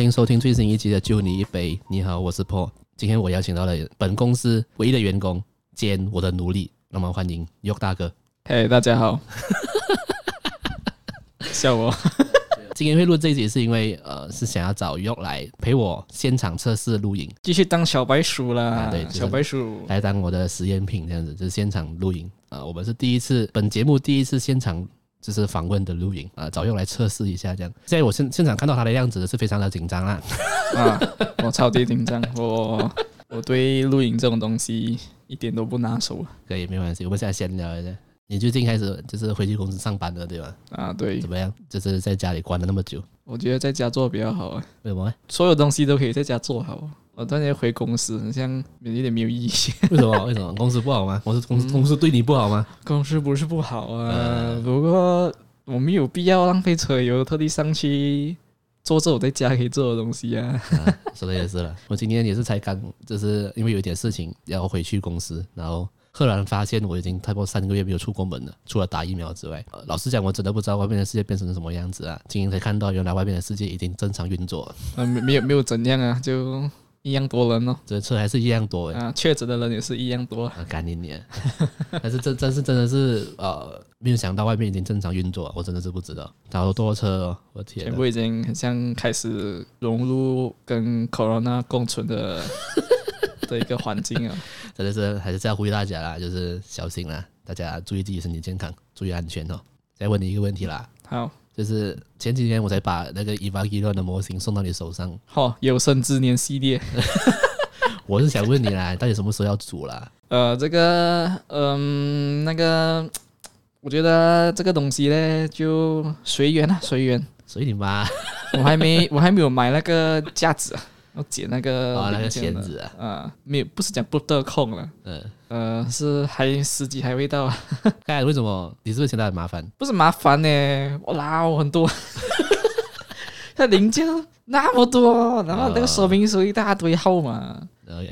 欢迎收听最新一集的《就你一杯》。你好，我是 Paul。今天我邀请到了本公司唯一的员工兼我的奴隶，那么欢迎 York 大哥。嘿，大家好。笑我。今天会录这一集是因为呃，是想要找 York 来陪我现场测试录影，继续当小白鼠啦。啊、对，小白鼠来当我的实验品这样子，就是现场录影啊、呃。我们是第一次，本节目第一次现场就是访问的录影啊，找 York 来测试一下这样。现在我现现场看到他的样子是非常的紧张啦。啊，我超级紧张，我我对录影这种东西一点都不拿手。可以，没关系，我们现在先聊一下。你最近开始就是回去公司上班了，对吧？啊，对。怎么样？就是在家里关了那么久。我觉得在家做比较好啊。为什么？所有东西都可以在家做好。我突然间回公司，好像有点没有意义。为什么？为什么？公司不好吗？我是公司公司对你不好吗？公司不是不好啊，不过我没有必要浪费车油，特地上去做这我在家可以做的东西啊。说的也是了。我今天也是才刚，就是因为有一点事情要回去公司，然后。赫然发现我已经差不多三个月没有出过门了，除了打疫苗之外。呃，老实讲，我真的不知道外面的世界变成了什么样子啊！今天才看到，原来外面的世界已经正常运作了。嗯，没没有没有怎样啊，就一样多人哦。这车还是一样多啊，确诊的人也是一样多。啊干你娘！但是这真是真的是呃，没有想到外面已经正常运作，我真的是不知道。好多车哦，我天！全部已经很像开始融入跟 Corona 共存的。的一个环境啊，真的是还是在呼吁大家啦，就是小心啦，大家注意自己身体健康，注意安全哦。再问你一个问题啦，好，就是前几天我才把那个 Evangelion 的模型送到你手上，好，有生之年系列，我是想问你啦，到底什么时候要组啦？呃，这个，嗯，那个，我觉得这个东西呢，就随缘啊，随缘，随你妈，我还没，我还没有买那个架子啊。要剪那个哦，那个钳子啊，啊，没有，不是讲不得空了，嗯，呃，是还时机还未到。哎，为什么？你是不是嫌它很麻烦？不是麻烦呢，我捞很多，它零件那么多，然后那个说明书一大堆号码，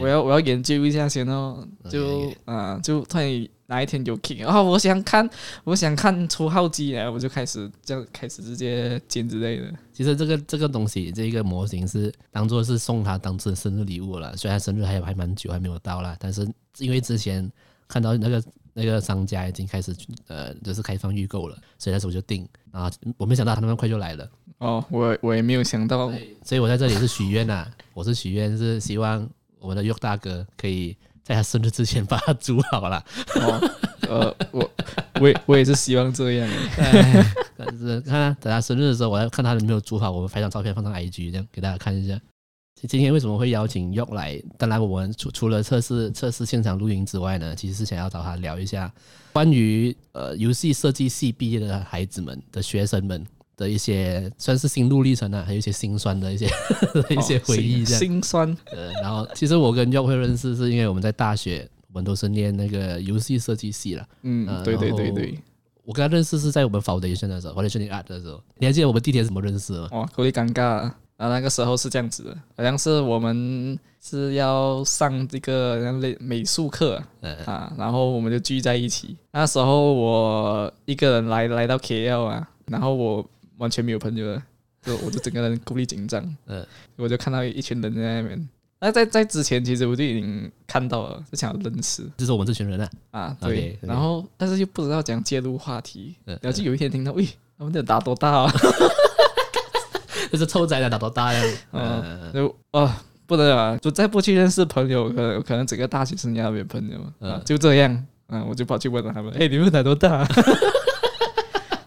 我要我要研究一下先哦，就啊，就突然。哪一天有 king 啊？我想看，我想看出号机来，我就开始这样开始直接剪之类的。其实这个这个东西，这个模型是当做是送他当成生日礼物了。虽然生日还有还蛮久还没有到啦，但是因为之前看到那个那个商家已经开始呃就是开放预购了，所以那时候我就订啊，我没想到他那么快就来了。哦，我我也没有想到，所以我在这里是许愿呐，我是许愿是希望我们的 York 大哥可以。在他生日之前把它煮好了。哦，呃，我我也我也是希望这样。但是看等他生日的时候，我要看他有没有煮好，我们拍张照片放上 IG，这样给大家看一下。今天为什么会邀请 York 来？当然，我们除除了测试测试现场录音之外呢，其实是想要找他聊一下关于呃游戏设计系毕业的孩子们的学生们。的一些算是心路历程啊，还有一些心酸的一些、哦、一些回忆，这样心酸。呃，然后其实我跟 York 会认识，是因为我们在大学，我们都是念那个游戏设计系了。嗯，呃、对对对对。我跟他认识是在我们 Foundation 的时候，Foundation Art 的时候。你还记得我们地铁怎么认识吗？哇，有点尴尬啊！那个时候是这样子的，好像是我们是要上这个美美术课，嗯啊，然后我们就聚在一起。那时候我一个人来来到 KL 啊，然后我。完全没有朋友了，就我就整个人孤立紧张，嗯，我就看到一群人在那边。那在在之前，其实我就已经看到了，就想要认识，就是我们这群人啊，啊，对。Okay, okay. 然后，但是又不知道怎样介入话题，嗯然后就有一天听到，喂，他们在打多大啊？就是臭仔在打多大呀？嗯，就哦，不能啊，就再不去认识朋友，可能可能整个大学生涯没有朋友，嗯，就这样，嗯，我就跑去问了他们，哎，你们打多大？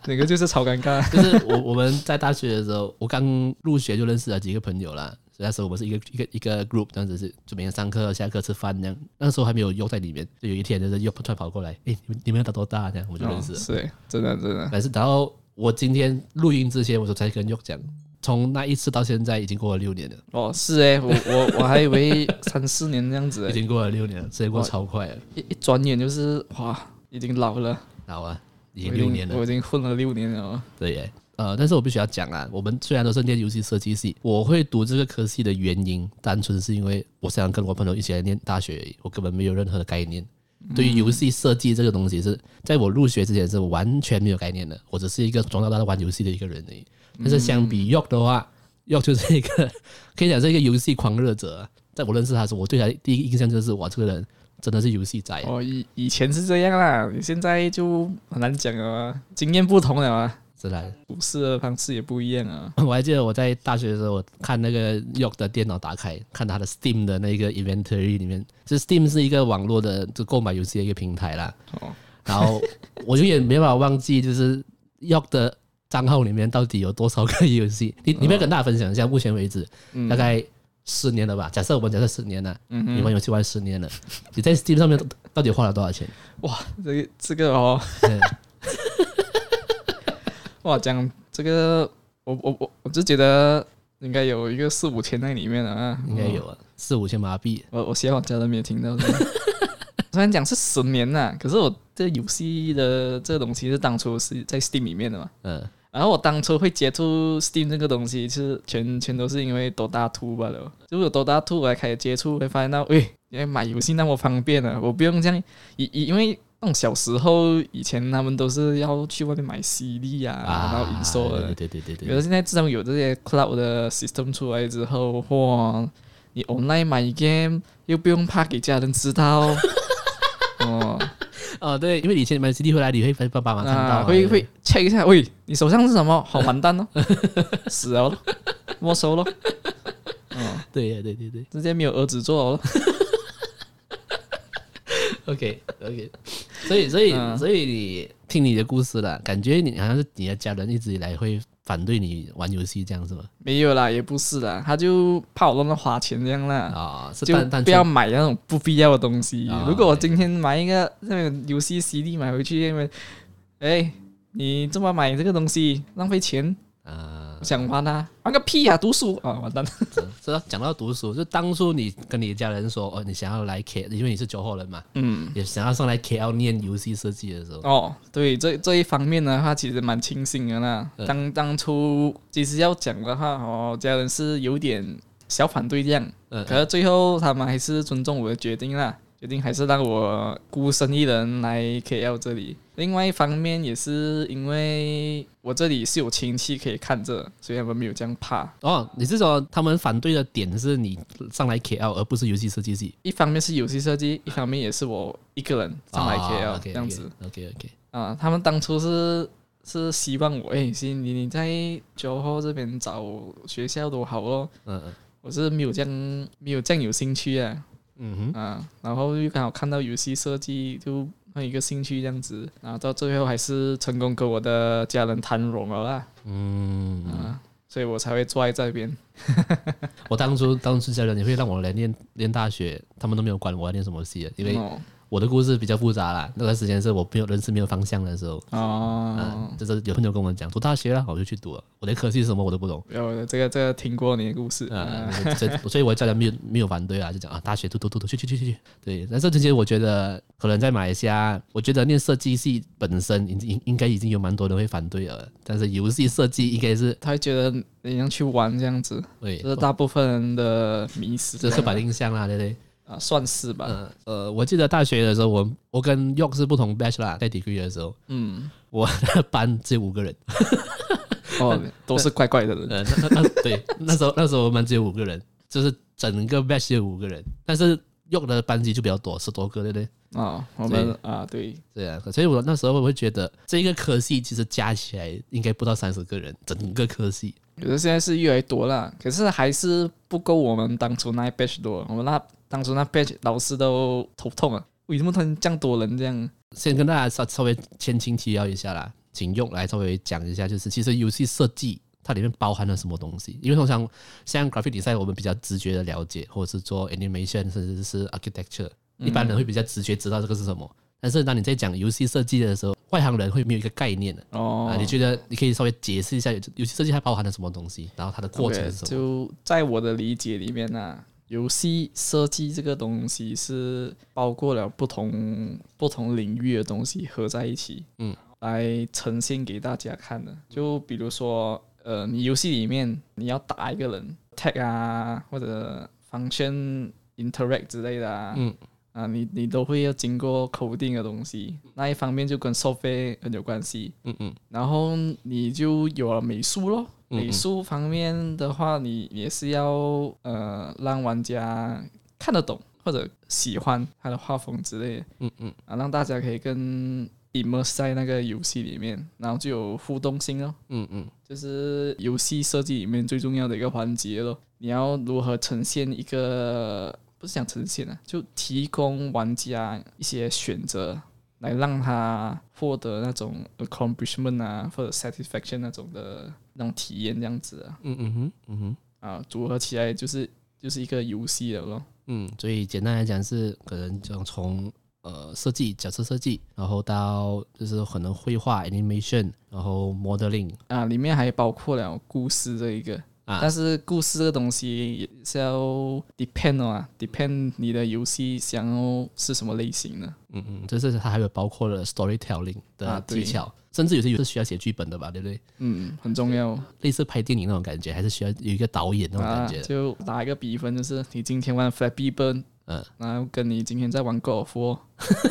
哪个就是超尴尬，就是我我们在大学的时候，我刚入学就认识了几个朋友啦。所以那时候我们是一个一个一个 group，这样子是就每天上课、下课吃饭这样。那个时候还没有 York 在里面，就有一天就是 York 突然跑过来，哎，你们你们要打多大？这样我们就认识了。是，真的真的。但是然后我今天录音之前，我就才跟 York 讲，从那一次到现在已经过了六年了。哦，是哎，我我我还以为三四年这样子，已经过了六年了，时间过超快了，一一转眼就是哇，已经老了，老啊。已经六年了，我已经混了六年了。对耶，呃，但是我必须要讲啊，我们虽然都是念游戏设计系，我会读这个科系的原因，单纯是因为我想跟我朋友一起来念大学，我根本没有任何的概念。对于游戏设计这个东西，是在我入学之前是完全没有概念的，我只是一个从小到大玩游戏的一个人而已。但是相比 York 的话，York 就是一个 可以讲是一个游戏狂热者。在我认识他的时候，我对他第一个印象就是哇，这个人真的是游戏宅。哦，以以前是这样啦，你现在就很难讲了，经验不同了啊。是的，处事的方式也不一样啊。我还记得我在大学的时候，我看那个 York 的电脑打开，看他的 Steam 的那个 Inventory 里面，就是 Steam 是一个网络的就购买游戏的一个平台啦。哦，然后我永远没办法忘记，就是 York 的账号里面到底有多少个游戏。你你们要跟大家分享一下，目前为止大概十年了吧？假设我们假设十年了，你玩游戏玩十年了，你在 Steam 上面到底花了多少钱？哇，这个这个哦。哇，讲这个，我我我我就觉得应该有一个四五千在里面了啊，应该有啊，四五千麻币。我我希望家人没有听到。虽然讲是十年呐，可是我这游戏的这个东西是当初是在 Steam 里面的嘛。嗯。然后我当初会接触 Steam 这个东西，其实全全都是因为 Dota 2罢了。就有 Dota 2，我才开始接触，会发现到，喂，原来买游戏那么方便啊，我不用这样，因因为。那种小时候以前他们都是要去外面买 CD 啊，啊然后 install 的。对对对对。可是现在自从有这些 cloud 的 system 出来之后，哇，你 online 买 game 又不用怕给家人知道。哦 哦，对，因为以前买 CD 回来你会被爸爸妈妈看到，啊、会会 check 一下，喂，你手上是什么？好完蛋哦，死了，没收了。哦，对呀，对对对，直接没有儿子做了。OK OK。所以，所以，所以你听你的故事了，感觉你好像是你的家人一直以来会反对你玩游戏这样是吗？没有啦，也不是啦，他就怕我乱乱花钱这样啦。啊，就不要买那种不必要的东西。如果我今天买一个那个游戏 CD 买回去，因为，哎，你这么买这个东西浪费钱啊。想玩啊，玩个屁啊！读书啊，完蛋了。是啊，讲到读书，就当初你跟你家人说，哦，你想要来 K，因为你是九号人嘛，嗯，也想要上来 KL 念游戏设计的时候，哦，对，这这一方面的话，其实蛮庆幸的啦。当当初其实要讲的话，哦，家人是有点小反对这样，嗯，可是最后他们还是尊重我的决定啦。决定还是让我孤身一人来 KL 这里。另外一方面也是因为我这里是有亲戚可以看着，所以他们没有这样怕。哦，你是说他们反对的点是你上来 KL 而不是游戏设计系？一方面是游戏设计，一方面也是我一个人上来 KL、哦、这样子。OK OK, okay。啊，他们当初是是希望我，哎，行，你你在九号这边找学校都好咯。嗯嗯。我是没有这样没有这样有兴趣啊。嗯哼，啊，然后又刚好看到游戏设计，就有一个兴趣这样子，然后到最后还是成功跟我的家人谈拢了啦。嗯，啊，所以我才会坐在这边。我当初当初家人也会让我来念念大学，他们都没有管我要念什么系的，因为。哦我的故事比较复杂啦，那段时间是我没有人生没有方向的时候，哦、嗯，就是有朋友跟我讲读大学了，我就去读了，我连科系是什么我都不懂。有这个这个听过你的故事，嗯，所所以我家人没有没有反对啊，就讲啊，大学读读读读去去去去去，对。但是这些我觉得可能在马来西亚，我觉得念设计系本身应应应该已经有蛮多人会反对了，但是游戏设计应该是 他会觉得你要去玩这样子，对，这是大部分人的迷失，这是刻板印象啦，对不对？啊，算是吧。呃，呃，我记得大学的时候，我我跟 York 是不同 batch 啦，在 degree 的时候，嗯，我的班只有五个人，哦，都是怪怪的人。呃，那那，那对，那时候那时候我们只有五个人，就是整个 batch 有五个人，但是 York 的班级就比较多，十多个，对不对？啊，我们啊，对，对啊，所以我那时候我会觉得，这一个科系其实加起来应该不到三十个人，整个科系。可是现在是越来越多了，可是还是不够我们当初那 batch 多，我们那。当初那 batch 老师都头痛啊！为什么突然这样多人这样？先跟大家稍稍微前情提要一下啦，请用来稍微讲一下，就是其实游戏设计它里面包含了什么东西？因为通常像 graphic design 我们比较直觉的了解，或者是做 animation 甚至是 architecture，一般人会比较直觉知道这个是什么。但是当你在讲游戏设计的时候，外行人会没有一个概念的哦、啊。你觉得你可以稍微解释一下游戏设计它包含了什么东西，然后它的过程是什么？Okay, 就在我的理解里面呢、啊。游戏设计这个东西是包括了不同不同领域的东西合在一起，嗯，来呈现给大家看的。就比如说，呃，你游戏里面你要打一个人，tag 啊，或者 function interact 之类的啊，嗯，啊，你你都会要经过 coding 的东西，那一方面就跟 software 很有关系。嗯嗯，然后你就有了美术咯。美术方面的话，你也是要呃让玩家看得懂或者喜欢他的画风之类的。嗯嗯，啊，让大家可以跟 immerse 在那个游戏里面，然后就有互动性咯。嗯嗯，就是游戏设计里面最重要的一个环节咯。你要如何呈现一个？不是想呈现啊，就提供玩家一些选择，来让他获得那种 accomplishment 啊，或者 satisfaction 那种的那种体验，这样子啊。嗯嗯哼，嗯哼，啊，组合起来就是就是一个游戏了咯。嗯，所以简单来讲是可能就从呃设计角色设计，然后到就是可能绘画 animation，然后 modeling 啊，里面还包括了故事这一个。但是故事这个东西也是要 depend 啊，depend 你的游戏想要是什么类型的。嗯嗯，就是它还有包括了 storytelling 的技巧，啊、甚至有些游戏需要写剧本的吧，对不对？嗯，很重要。类似拍电影那种感觉，还是需要有一个导演那种感觉。啊、就打一个比分，就是你今天玩 Flappy Bird，嗯，然后跟你今天在玩 God of War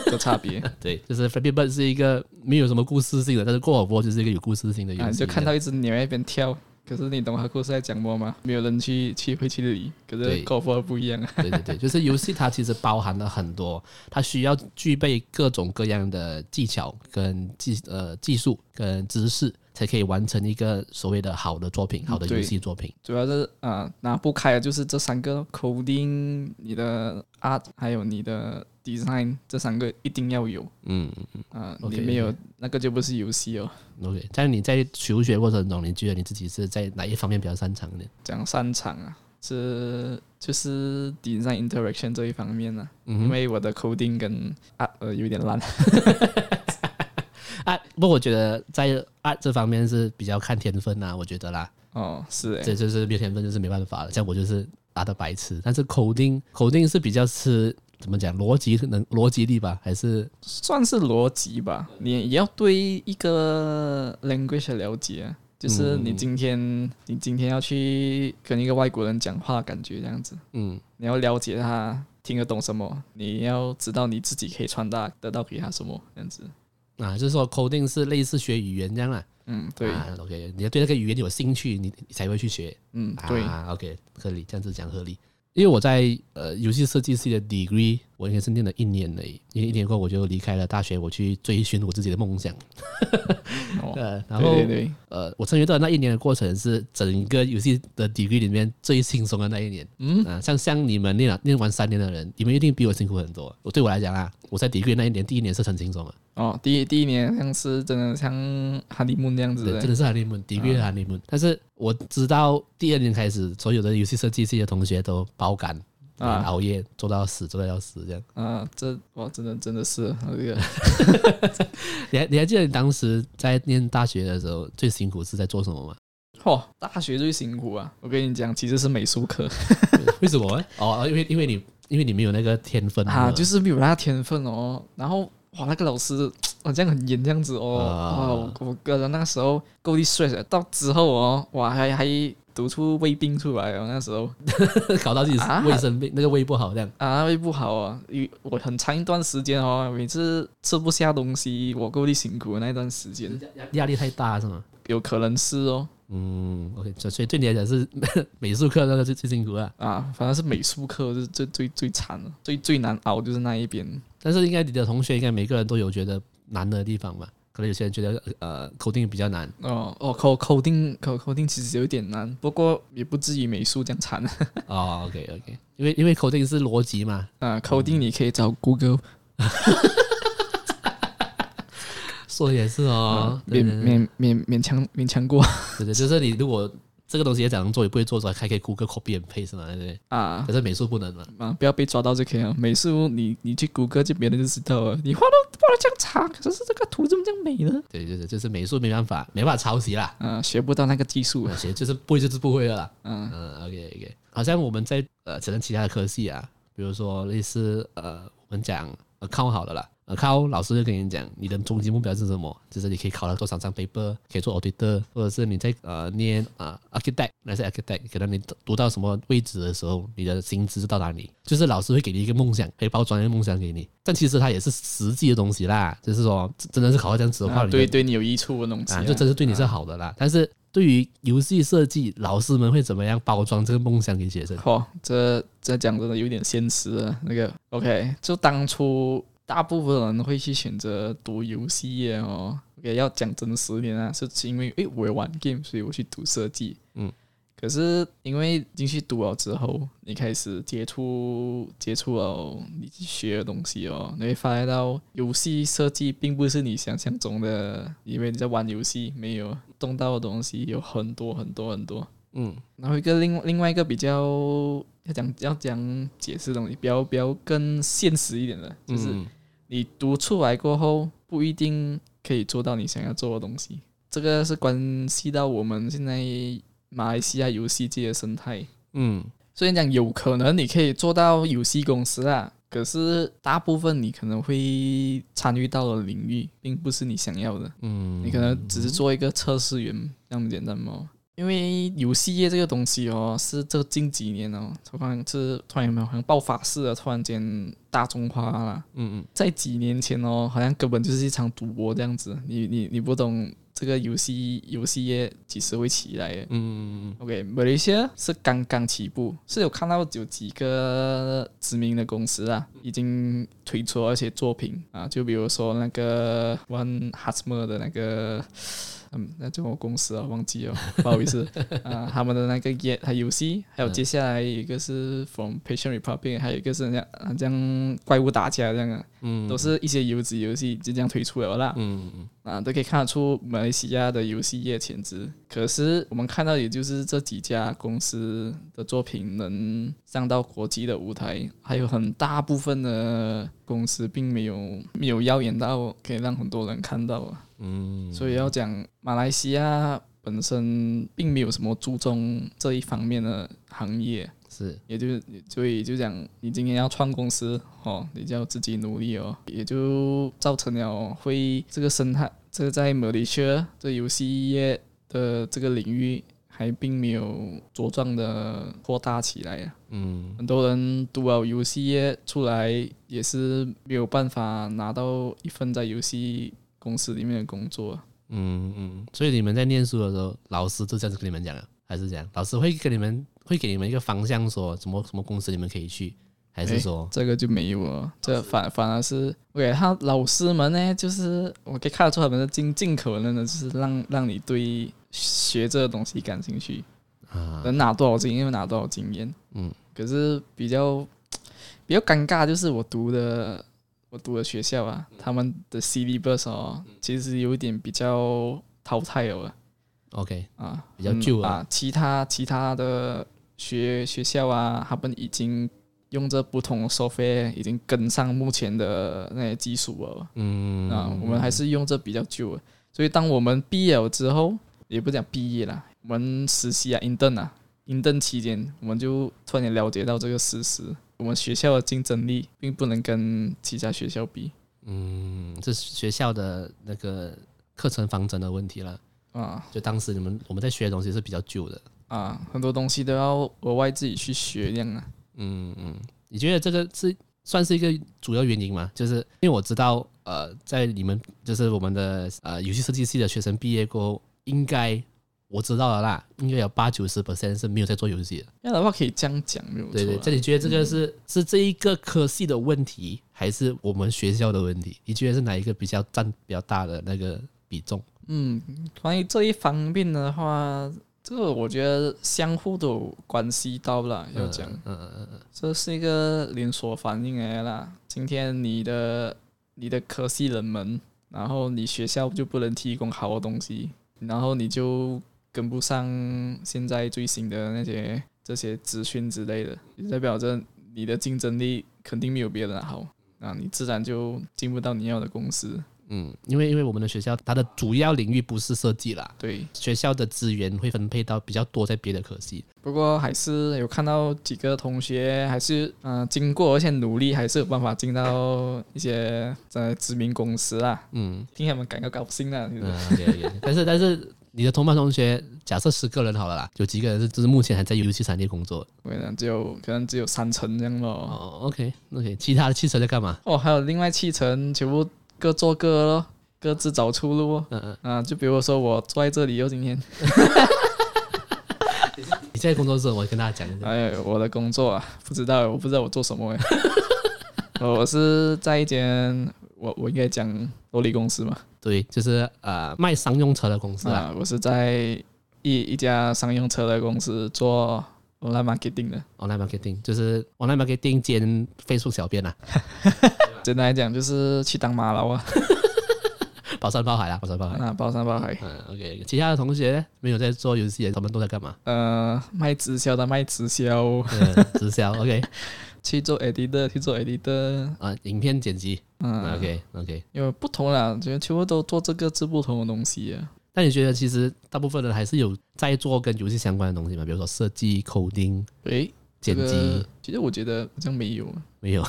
的差别。对，就是 Flappy Bird 是一个没有什么故事性的，但是 God of War 就是一个有故事性的游戏。啊，就看到一只鸟在那边跳。可是你懂他故事在讲么吗？没有人去去会去理。可是高尔夫不一样啊。对对对，就是游戏它其实包含了很多，它需要具备各种各样的技巧跟技呃技术跟知识，才可以完成一个所谓的好的作品，好的游戏作品。主要是啊、呃，拿不开的就是这三个：coding、你的 art，还有你的。Design 这三个一定要有，嗯嗯啊，你没有那个就不是游戏哦。OK，在你在求学过程中，你觉得你自己是在哪一方面比较擅长的？讲擅长啊，是就是 design interaction 这一方面呢、啊嗯，因为我的 coding 跟 art 呃有点烂。啊，不过我觉得在 art 这方面是比较看天分呐、啊，我觉得啦。哦，是，这就是没有天分就是没办法了。像我就是 art 的白痴，但是 coding coding 是比较吃。怎么讲？逻辑能逻辑力吧，还是？算是逻辑吧？你也要对一个 language 的了解，就是你今天、嗯、你今天要去跟一个外国人讲话，感觉这样子，嗯，你要了解他听得懂什么，你要知道你自己可以传达得到给他什么这样子。啊，就是说 coding 是类似学语言这样啦，嗯，对、啊、，OK，你要对那个语言有兴趣，你你才会去学，嗯，对、啊、，OK，合理，这样子讲合理。因为我在呃游戏设计系的 degree，我应该是念了一年而已，因为一年过后我就离开了大学，我去追寻我自己的梦想。哦，然后对对对呃，我参与到那一年的过程是整个游戏的 degree 里面最轻松的那一年。嗯，啊，像像你们念了念完三年的人，你们一定比我辛苦很多。我对我来讲啊，我在 degree 那一年第一年是很轻松的。哦，第一第一年像是真的像哈利梦那样子的，真的是哈利门，的确哈利梦。但是我知道第二年开始，所有的游戏设计系的同学都爆肝啊，熬夜做到死，做到要死这样。啊，这哇，真的真的是那个。你还你还记得你当时在念大学的时候最辛苦是在做什么吗？嚯，大学最辛苦啊！我跟你讲，其实是美术课。为什么？哦，因为因为你因为你没有那个天分啊，就是没有那个天分哦，然后。哇，那个老师，哇，这样很严这样子哦。啊、哇，我个人那个时候够力 stress，到之后哦，哇，还还读出胃病出来哦。那时候 搞到自己胃生病，啊、那个胃不好这样。啊，胃不好啊，我很长一段时间哦，每次吃不下东西，我够力辛苦的那段时间。压力太大是吗？有可能是哦。嗯，OK，所以对你来讲是 美术课那个最最辛苦啊。啊，反正是美术课是最最最惨的，最最难熬就是那一边。但是应该你的同学应该每个人都有觉得难的地方吧？可能有些人觉得呃，coding 比较难。哦哦，coding coding 其实有点难，不过也不至于美术这样惨。哦，OK OK，因为因为 coding 是逻辑嘛。啊，coding 你可以找 Google。说也是哦，勉勉勉勉强勉强过。对对，就是你如果。这个东西也怎样做，也不会做出来，还可以 Google copy and paste 嘛，对不对？啊，可是美术不能嘛。啊，不要被抓到就可以了。美术你你去谷歌，就别人就知道了。你画的画的这样长，可是这个图怎么这样美呢？对，对对就是美术没办法，没办法抄袭啦。啊，学不到那个技术，学就是不会就是不会了啦。嗯嗯，OK OK。好像我们在呃，可能其他的科系啊，比如说类似呃，我们讲 account 好了啦。呃，靠老师就跟你讲，你的终极目标是什么？就是你可以考到多少张 paper，可以做 auditor，或者是你在呃念啊、呃、architect，那是 architect，可能你读到什么位置的时候，你的薪资是到哪里？就是老师会给你一个梦想，可以包装一个梦想给你。但其实它也是实际的东西啦，就是说真的是考到这样子的话，啊、对对你有益处的东西、啊，就真是对你是好的啦。啊、但是。对于游戏设计，老师们会怎么样包装这个梦想给学生？嚯、哦，这这讲真的有点现实啊。那个 OK，就当初大部分人会去选择读游戏业哦。OK，要讲真实一点啊，是因为诶我玩 game，所以我去读设计。嗯。可是因为进去读了之后，你开始接触接触了你学的东西哦，你会发现到游戏设计并不是你想象中的，因为你在玩游戏，没有动到的东西有很多很多很多。嗯，然后一个另另外一个比较要讲要讲解释的东西，比较比较更现实一点的，就是你读出来过后不一定可以做到你想要做的东西，这个是关系到我们现在。马来西亚游戏界的生态，嗯，虽然讲有可能你可以做到游戏公司啊，可是大部分你可能会参与到的领域，并不是你想要的，嗯，你可能只是做一个测试员这么简单嘛。因为游戏业这个东西哦，是这近几年哦，突然是突然有没有好像爆发式的突然间大众化了，嗯嗯，在几年前哦，好像根本就是一场赌博这样子，你你你不懂。这个游戏游戏业几时会起来的？嗯嗯，OK，马来西亚是刚刚起步，是有看到有几个知名的公司啊，已经推出了一些作品啊，就比如说那个 One Husmer 的那个。嗯，那这个公司啊，忘记了，不好意思啊。他们的那个业还游戏，还有接下来一个是 From Passion Republic，还有一个是这样这样怪物打架这样啊，嗯，都是一些优质游戏就这样推出了啦。嗯嗯啊，都可以看得出马来西亚的游戏业潜质。可是我们看到，也就是这几家公司的作品能上到国际的舞台，还有很大部分的公司并没有没有耀眼到可以让很多人看到啊。嗯，所以要讲马来西亚本身并没有什么注重这一方面的行业，是，也就是所以就讲你今天要创公司哦，你就要自己努力哦，也就造成了会这个生态，这个在马来西亚这游戏业的这个领域还并没有茁壮的扩大起来啊。嗯，很多人读了游戏业出来也是没有办法拿到一份在游戏。公司里面的工作，嗯嗯，所以你们在念书的时候，老师就这样子跟你们讲啊，还是这样？老师会跟你们会给你们一个方向，说什么什么公司你们可以去，还是说、欸、这个就没有了？这反反而是，OK，他老师们呢，就是我可以看得出他们的尽尽可能的，就是让让你对学这个东西感兴趣啊，能拿多少经验拿多少经验，嗯，可是比较 比较尴尬，就是我读的。我读的学校啊，他们的 syllabus 哦，其实有一点比较淘汰了。OK 啊，比较旧啊。其他其他的学学校啊，他们已经用着不同的 software，已经跟上目前的那些技术了。嗯啊，我们还是用着比较旧的。所以当我们毕业了之后，也不讲毕业啦，我们实习啊，intern 啊，intern 期间，我们就突然间了解到这个事实。我们学校的竞争力并不能跟其他学校比。嗯，这是学校的那个课程方针的问题了啊。就当时你们我们在学的东西是比较旧的啊，很多东西都要额外自己去学这样啊。嗯嗯，你觉得这个是算是一个主要原因吗？就是因为我知道，呃，在你们就是我们的呃游戏设计系的学生毕业过后，应该。我知道了啦，应该有八九十 percent 是没有在做游戏的。这样的话可以这样讲，没有错。对对，这你觉得这个是、嗯、是这一个科系的问题，还是我们学校的问题？你觉得是哪一个比较占比较大的那个比重？嗯，关于这一方面的话，这个我觉得相互都有关系到了。要讲，嗯嗯嗯嗯，这是一个连锁反应来啦。今天你的你的科系冷门，然后你学校就不能提供好的东西，然后你就。跟不上现在最新的那些这些资讯之类的，代表着你的竞争力肯定没有别人好，那你自然就进不到你要的公司。嗯，因为因为我们的学校它的主要领域不是设计啦，对，学校的资源会分配到比较多在别的科系。不过还是有看到几个同学还是嗯、呃，经过一些努力，还是有办法进到一些在知名公司啊。嗯，听他们感到高兴啊。嗯，对对。但是但是你的同班同学，假设十个人好了啦，有几个人是就是目前还在游戏产业工作？可能只有可能只有三成这样咯。哦，OK OK，其他的七成在干嘛？哦，还有另外七成全部各做各咯，各自找出路。嗯嗯啊，就比如说我坐在这里哦，今天。你在工作室，我跟大家讲一下。哎，我的工作啊，不知道，我不知道我做什么。我是在一间，我我应该讲玻璃公司嘛？对，就是呃卖商用车的公司啊。我是在一一家商用车的公司做 online marketing 的。online marketing 就是 online marketing 兼 Facebook 小编啊。简单来讲，就是去当马劳啊。包山包海啦，包山包海。啊，包山包海。嗯，OK。其他的同学没有在做游戏，他们都在干嘛？呃，卖直销的卖直销，嗯直销。OK。去做 editor，去做 editor。啊，影片剪辑。嗯，OK，OK。因为不同啦，觉得全部都做这个做不同的东西啊。但你觉得，其实大部分人还是有在做跟游戏相关的东西吗？比如说设计、coding。诶。剪辑、这个，其实我觉得好像没有，没有。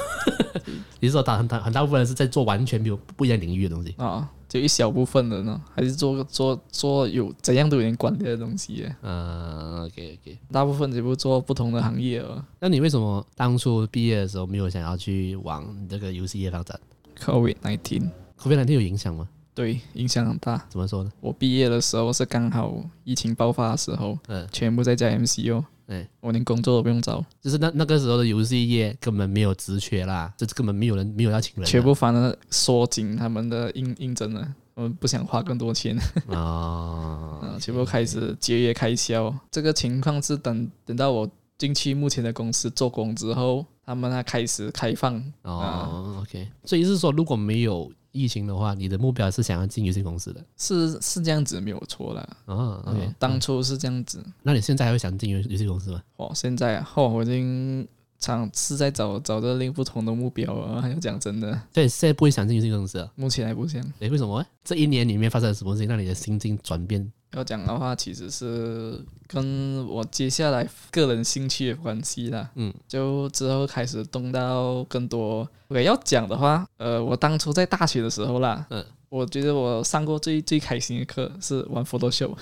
你是说大很大很大部分人是在做完全没有不一样领域的东西啊？就一小部分人呢，还是做做做有怎样都有点关联的东西？嗯，OK OK，大部分全部做不同的行业哦。那你为什么当初毕业的时候没有想要去往这个游戏业发展？COVID nineteen，COVID nineteen 有影响吗？对，影响很大。怎么说呢？我毕业的时候是刚好疫情爆发的时候，嗯，全部在家 MCO。哎，我连工作都不用找，就是那那个时候的游戏业根本没有职缺啦，就是根本没有人没有要请人，全部反而缩紧他们的应应征了，我们不想花更多钱 啊，全部开始节约开销。这个情况是等等到我进去目前的公司做工之后，他们才开始开放。哦，OK，所以是说如果没有。疫情的话，你的目标是想要进游戏公司的，是是这样子没有错啦。啊，OK，当初是这样子。那你现在还会想进游游戏公司吗？哦，现在啊，哦，我已经尝试在找找着另不同的目标了。还要讲真的，对，现在不会想进游戏公司了？目前还不想。诶，为什么？这一年里面发生了什么事情让你的心境转变？要讲的话，其实是跟我接下来个人兴趣有关系啦。嗯，就之后开始动到更多。我要讲的话，呃，我当初在大学的时候啦，嗯，我觉得我上过最最开心的课是玩 Photoshop。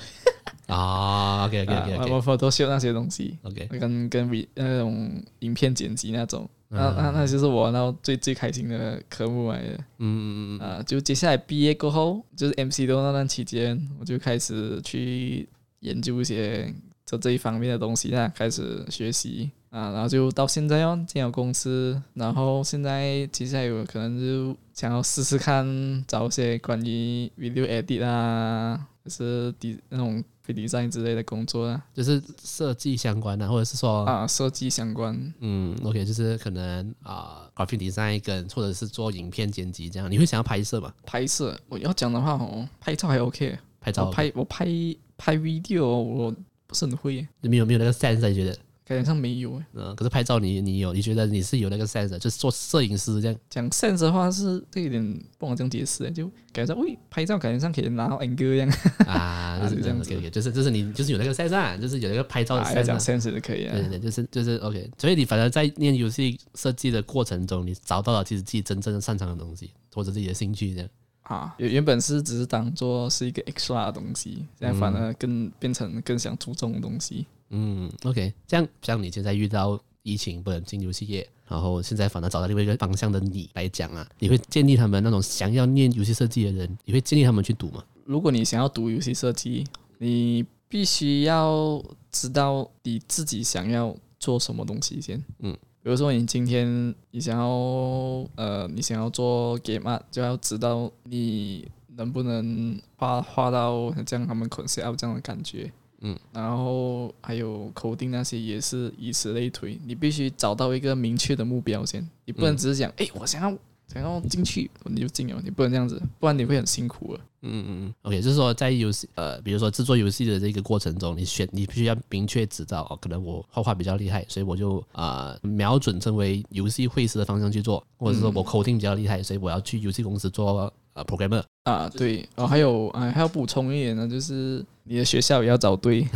啊，OK OK OK，玩 Photoshop 那些东西，OK，跟跟那种影片剪辑那种。那那那就是我那最最开心的科目来的，嗯嗯嗯啊，就接下来毕业过后，就是 MC 的那段期间，我就开始去研究一些做这一方面的东西，那开始学习。啊，然后就到现在哦，进了公司，然后现在接下来有可能就想要试试看找一些关于 video edit 啊，就是底那种。Design 之类的工作啊，就是设计相关的，或者是说啊，设计相关，嗯，OK，就是可能啊，graphic design 跟或者是做影片剪辑这样，你会想要拍摄吗？拍摄，我要讲的话哦，拍照还 OK，拍照 OK，我拍我拍拍 video 我不是很会，你没有没有那个 sense，你觉得？感觉上没有诶，嗯，可是拍照你你有，你觉得你是有那个 sense，就是做摄影师这样。讲 sense 的话是这一点不好这样解释，就感觉上，喂，拍照感觉上可以拿到 angle 这样啊，就是这样子，就是就是你就是有那个 sense，啊就是有那个拍照的 sense，讲 sense 就可以啊，对对，就是就是 OK。所以你反正在练游戏设计的过程中，你找到了其实自己真正擅长的东西，或者自己的兴趣这样啊。原原本是只是当做是一个 extra 的东西，现在反而更变成更想注重的东西。嗯，OK，这样像你现在遇到疫情不能进游戏业，然后现在反而找到另外一个方向的你来讲啊，你会建议他们那种想要念游戏设计的人，你会建议他们去读吗？如果你想要读游戏设计，你必须要知道你自己想要做什么东西先。嗯，比如说你今天你想要呃，你想要做 game art，就要知道你能不能画画到像他们 concept 这样的感觉。嗯，然后还有 coding 那些也是以此类推，你必须找到一个明确的目标先，你不能只是讲，哎、嗯，我想要想要进去，你就进了，你不能这样子，不然你会很辛苦了。嗯嗯嗯，OK，就是说在游戏呃，比如说制作游戏的这个过程中，你选你必须要明确知道哦，可能我画画比较厉害，所以我就啊、呃、瞄准成为游戏绘师的方向去做，或者说我 coding 比较厉害，所以我要去游戏公司做呃 programmer 啊，对，哦，还有啊，还要补充一点呢，就是你的学校也要找对。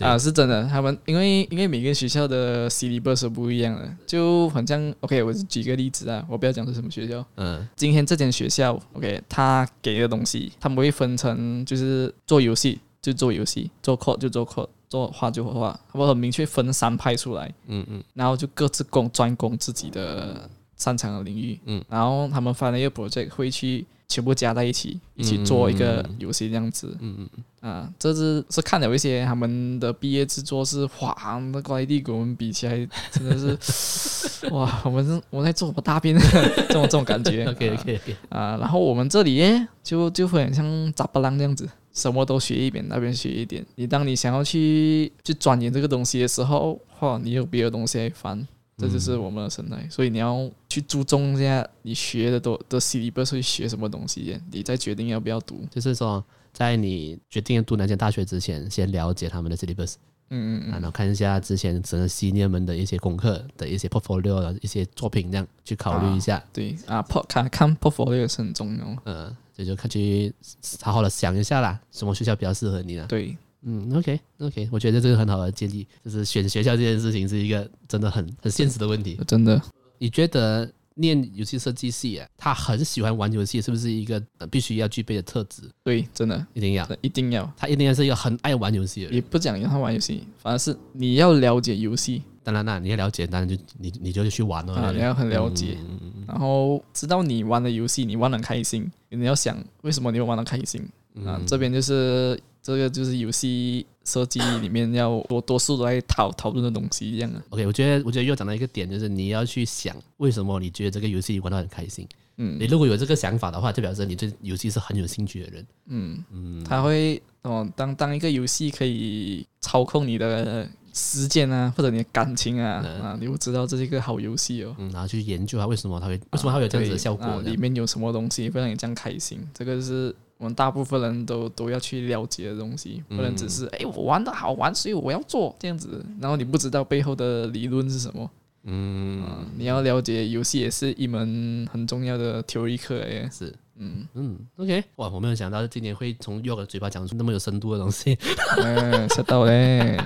啊，是真的，他们因为因为每个学校的 syllabus 是不一样的，就好像 OK，我举个例子啊，我不要讲是什么学校，嗯，今天这间学校 OK，他给的东西，他们会分成就是做游戏就做游戏，做 code 就做 code，做画就画画，他们很明确分三派出来，嗯嗯，然后就各自攻专攻自己的擅长的领域，嗯，然后他们发了一个 project 会去。全部加在一起，一起做一个游戏这样子。嗯嗯嗯。啊，这是是看了一些他们的毕业制作是哇，那怪地跟我们比起来真的是 哇，我们是我在做什么大兵，这种这种感觉。OK OK OK。啊，然后我们这里就就会很像杂不浪这样子，什么都学一点，那边学一点。你当你想要去去钻研这个东西的时候，哇，你有别的东西来翻。这就是我们的生态，所以你要去注重一下你学的都的 syllabus 会学什么东西，你再决定要不要读。就是说，在你决定要读哪间大学之前，先了解他们的 syllabus，嗯嗯嗯，然后看一下之前整个 senior 们的一些功课的一些 portfolio 的一些作品，这样去考虑一下。啊对啊，port 看看 portfolio 是很重要。嗯，这就看去好好的想一下啦，什么学校比较适合你呢？对。嗯，OK OK，我觉得这个很好的建议，就是选学校这件事情是一个真的很很现实的问题。真的，你觉得念游戏设计系啊，他很喜欢玩游戏，是不是一个必须要具备的特质？对，真的一定要，一定要，他一定要是一个很爱玩游戏的人。也不讲让他玩游戏，反而是你要了解游戏。当然啦，你要了解，当然就你你就去玩了啊，你要很了解，嗯、然后知道你玩的游戏你玩的开心，你要想为什么你会玩的开心、嗯、啊？这边就是。这个就是游戏设计里面要多多数都来讨讨论的东西一样啊。OK，我觉得我觉得又讲到一个点，就是你要去想为什么你觉得这个游戏玩得很开心。嗯，你如果有这个想法的话，就表示你对游戏是很有兴趣的人。嗯嗯，他会哦，当当一个游戏可以操控你的时间啊，或者你的感情啊、嗯、啊，你会知道这是一个好游戏哦。嗯，然后去研究它为什么它会为什么它会有这样子的效果、啊，里面有什么东西会让你这样开心？这个是。我们大部分人都都要去了解的东西，不能只是哎、嗯。欸，我玩的好玩，所以我要做这样子。然后你不知道背后的理论是什么，嗯，啊、你要了解游戏也是一门很重要的 theory 课诶，是，嗯。嗯，OK，哇，我没有想到今年会从 York 嘴巴讲出那么有深度的东西，嗯，吓到嘞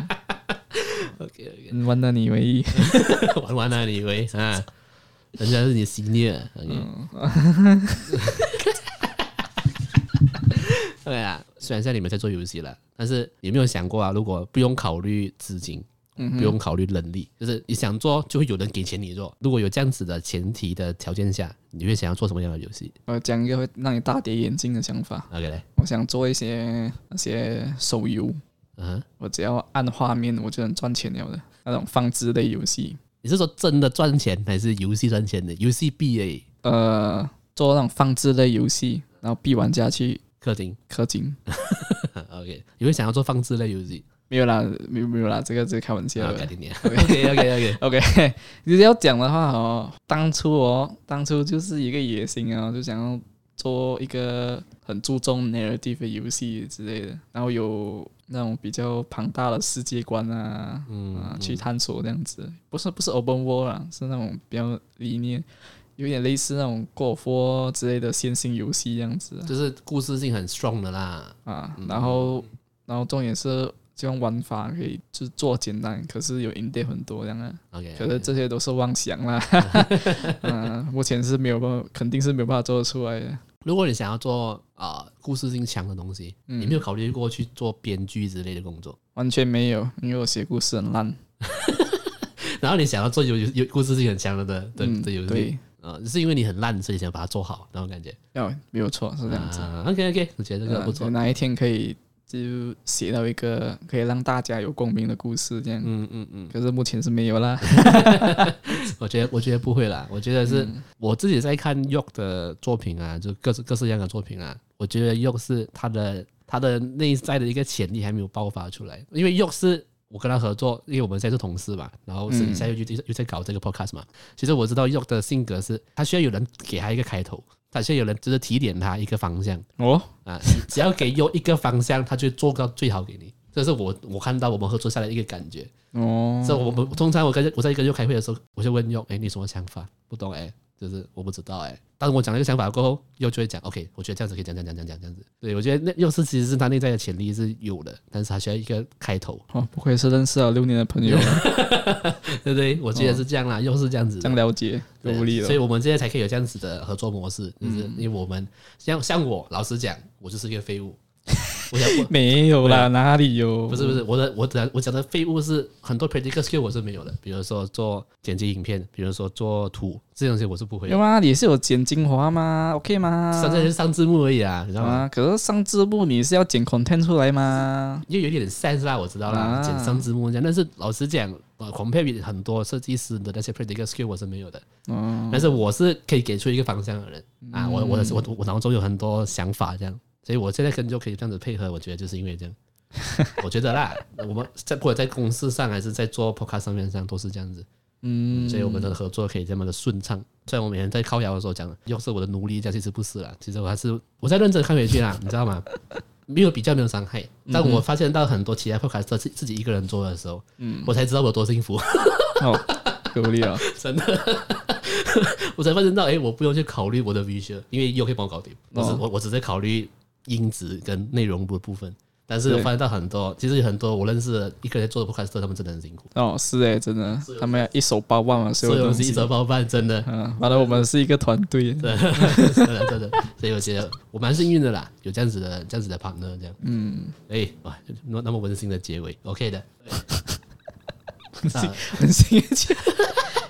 ，OK OK，玩了你以为，玩完了你以为 啊，人家是你 senior，OK。对啊，虽然现在你们在做游戏了，但是有没有想过啊？如果不用考虑资金，嗯，不用考虑能力，就是你想做，就会有人给钱你做。如果有这样子的前提的条件下，你会想要做什么样的游戏？我讲一个会让你大跌眼镜的想法。OK，我想做一些那些手游，嗯，我只要按画面，我就能赚钱了的那种放置类游戏。你是说真的赚钱，还是游戏赚钱的游戏币诶？呃，做那种放置类游戏，然后逼玩家去。氪金，氪金。OK，你会想要做放置类游戏？没有啦，没有没有啦，这个这个开玩笑。OK OK OK OK。你要讲的话哦，当初哦，当初就是一个野心啊，就想要做一个很注重 narrative 的游戏之类的，然后有那种比较庞大的世界观啊，嗯啊，去探索这样子。不是不是 open world 啦，是那种比较理念。有点类似那种《of War》之类的线性游戏这样子，就是故事性很 strong 的啦。啊，然后，然后重点是这种玩法可以就做简单，可是有 in-depth 很多这样啊。OK，可是这些都是妄想啦。嗯，目前是没有办法，肯定是没有办法做得出来的。如果你想要做啊、呃、故事性强的东西，你没有考虑过去做编剧之类的工作？完全没有，因为我写故事很烂。然后你想要做有有故事性很强的的的游戏？呃，是因为你很烂，所以想把它做好那种感觉。哦，没有错，是这样子。啊、OK OK，我觉得这个不错。哪一天可以就写到一个可以让大家有共鸣的故事，这样。嗯嗯嗯。可是目前是没有啦。我觉得我觉得不会啦。我觉得是我自己在看 York 的作品啊，就各式各式各样的作品啊。我觉得 York 是他的他的内在的一个潜力还没有爆发出来，因为 York 是。我跟他合作，因为我们现在是同事嘛，然后私底下又又又在搞这个 podcast 嘛。其实我知道 York 的性格是，他需要有人给他一个开头，他需要有人就是提点他一个方向。哦，啊，只要给 York 一个方向，他就做到最好给你。这是我我看到我们合作下来的一个感觉。哦，所以我们通常我跟我在一个 York 开会的时候，我就问 York，哎，你什么想法？不懂哎。就是我不知道哎、欸。当我讲了一个想法过后，又就会讲 OK，我觉得这样子可以讲讲讲讲讲这样子。对，我觉得那又是其实是他内在的潜力是有的，但是他需要一个开头。哦，不愧是认识了六年的朋友，对不对？我觉得是这样啦，哦、又是这样子，这样了解，有无力了。所以我们现在才可以有这样子的合作模式，就是因为我们像像我，老实讲，我就是一个废物。我想我没有啦，哪里有？不是不是，我的我讲我讲的废物是很多 practical skill 我是没有的，比如说做剪辑影片，比如说做图这些东西我是不会的。有吗？你是有剪精华吗？OK 吗？现在是上字幕而已啊，你知道吗？啊、可是上字幕你是要剪 content 出来吗？因为有点 sense 啦，我知道啦，啊、剪上字幕这样。但是老实讲，呃，compare 很多设计师的那些 practical skill 我是没有的。嗯，但是我是可以给出一个方向的人、嗯、啊，我我的我我脑中有很多想法这样。所以我现在跟就可以这样子配合，我觉得就是因为这样，我觉得啦，我们在不管在公司上还是在做 podcast 上面上都是这样子，嗯，所以我们的合作可以这么的顺畅。虽然我每天在靠谣的时候讲，又是我的奴隶，这样其实不是啦，其实我还是我在认真看回去啦，你知道吗？没有比较没有伤害，但我发现到很多其他 podcast 自自己一个人做的时候，嗯，我才知道我有多幸福。哦，努力啊，真的，我才发现到，哎，我不用去考虑我的 visual，因为又可以帮我搞定，我我只在考虑。音质跟内容的部分，但是我发现到很多，其实有很多我认识的一个人做的 podcast，他们真的很辛苦。哦，是哎，真的，他们要一手包办嘛，所有东西一手包办，真的。嗯，反正我们是一个团队，真的真的。所以我觉得我蛮幸运的啦，有这样子的这样子的 partner，这样。嗯，哎，哇，那那么温馨的结尾，OK 的。温馨的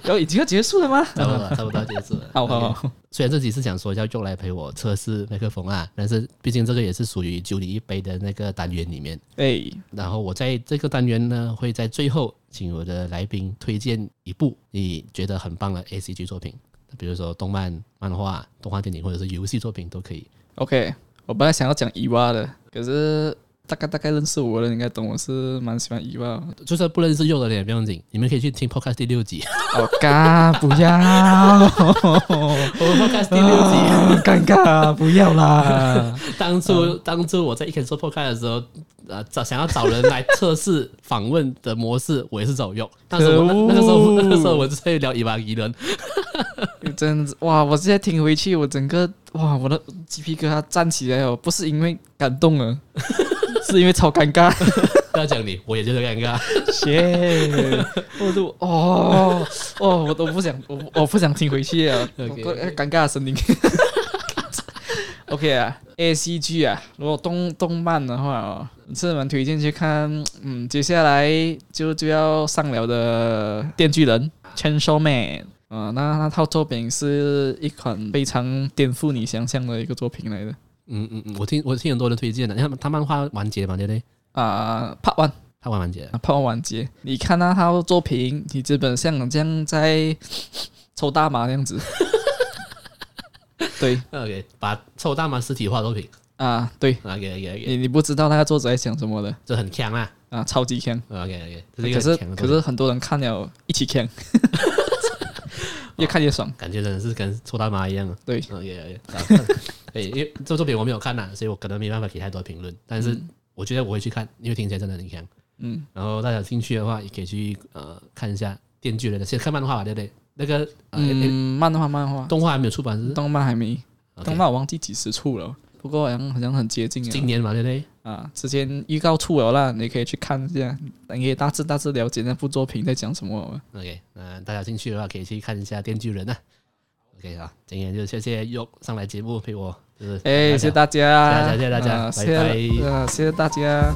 结尾。然后已经要结束了吗？差不多，差不多要结束了。好好好。虽然这集是讲说要用来陪我测试麦克风啊，但是毕竟这个也是属于酒里一杯的那个单元里面。哎，然后我在这个单元呢，会在最后请我的来宾推荐一部你觉得很棒的 ACG 作品，比如说动漫、漫画、动画电影或者是游戏作品都可以。OK，我本来想要讲伊娃的，可是。大概大概认识我的人应该懂，我是蛮喜欢伊娃，就算不认识 York 的也不用紧，你们可以去听 Podcast 第六集。好尬，不要 我，Podcast 第六集，尴尬，不要啦。当初当初我在一开始做 Podcast 的时候，呃，找想要找人来测试访问的模式，我也是找 York。但是我那，那个时候那个时候我就在聊伊娃伊人，真哇！我现在听回去，我整个哇，我的鸡皮疙瘩站起来哦，不是因为感动了。是因为超尴尬，不要讲你，我也觉得尴尬。切，我都哦哦，我都不想，我我不想听回去啊，尴.尬的声音。OK 啊，A C G 啊，如果动动漫的话哦，是蛮推荐去看。嗯，接下来就就要上了的《电锯人》Chainsaw Man。啊，那那套作品是一款非常颠覆你想象的一个作品来的。嗯嗯嗯，我听我听很多人推荐的，你看他漫画完结嘛，对不对？啊，Part One，Part One 完结，Part One 完结。你看那套作品，你基本上这样在抽大麻那样子。对，OK，把抽大麻实体化作品。啊，对，OK OK OK，你你不知道那个作者在想什么的，这很强啊，啊，超级强，OK OK，可是可是很多人看了一起强。越看越爽，感觉真的是跟抽大麻一样啊。对，嗯，也也，对，因为这作品我没有看呐，所以我可能没办法给太多评论。但是我觉得我会去看，因为听起来真的很强。嗯，然后大家有兴趣的话，也可以去呃看一下《电锯人》的，先看漫画吧，对不对？那个嗯，漫画漫画，动画还没有出版是？动漫还没，动漫我忘记几时出了，不过好像好像很接近。今年嘛，对不对？啊，之前预告出了啦，你可以去看一下，你可以大致大致了解那部作品在讲什么。OK，那大家有兴趣的话，可以去看一下《电锯人》啊。OK 啊，今天就谢谢 York 上来节目陪我，就是哎，谢谢大家，谢谢大家，谢谢大家，拜拜，谢谢大家。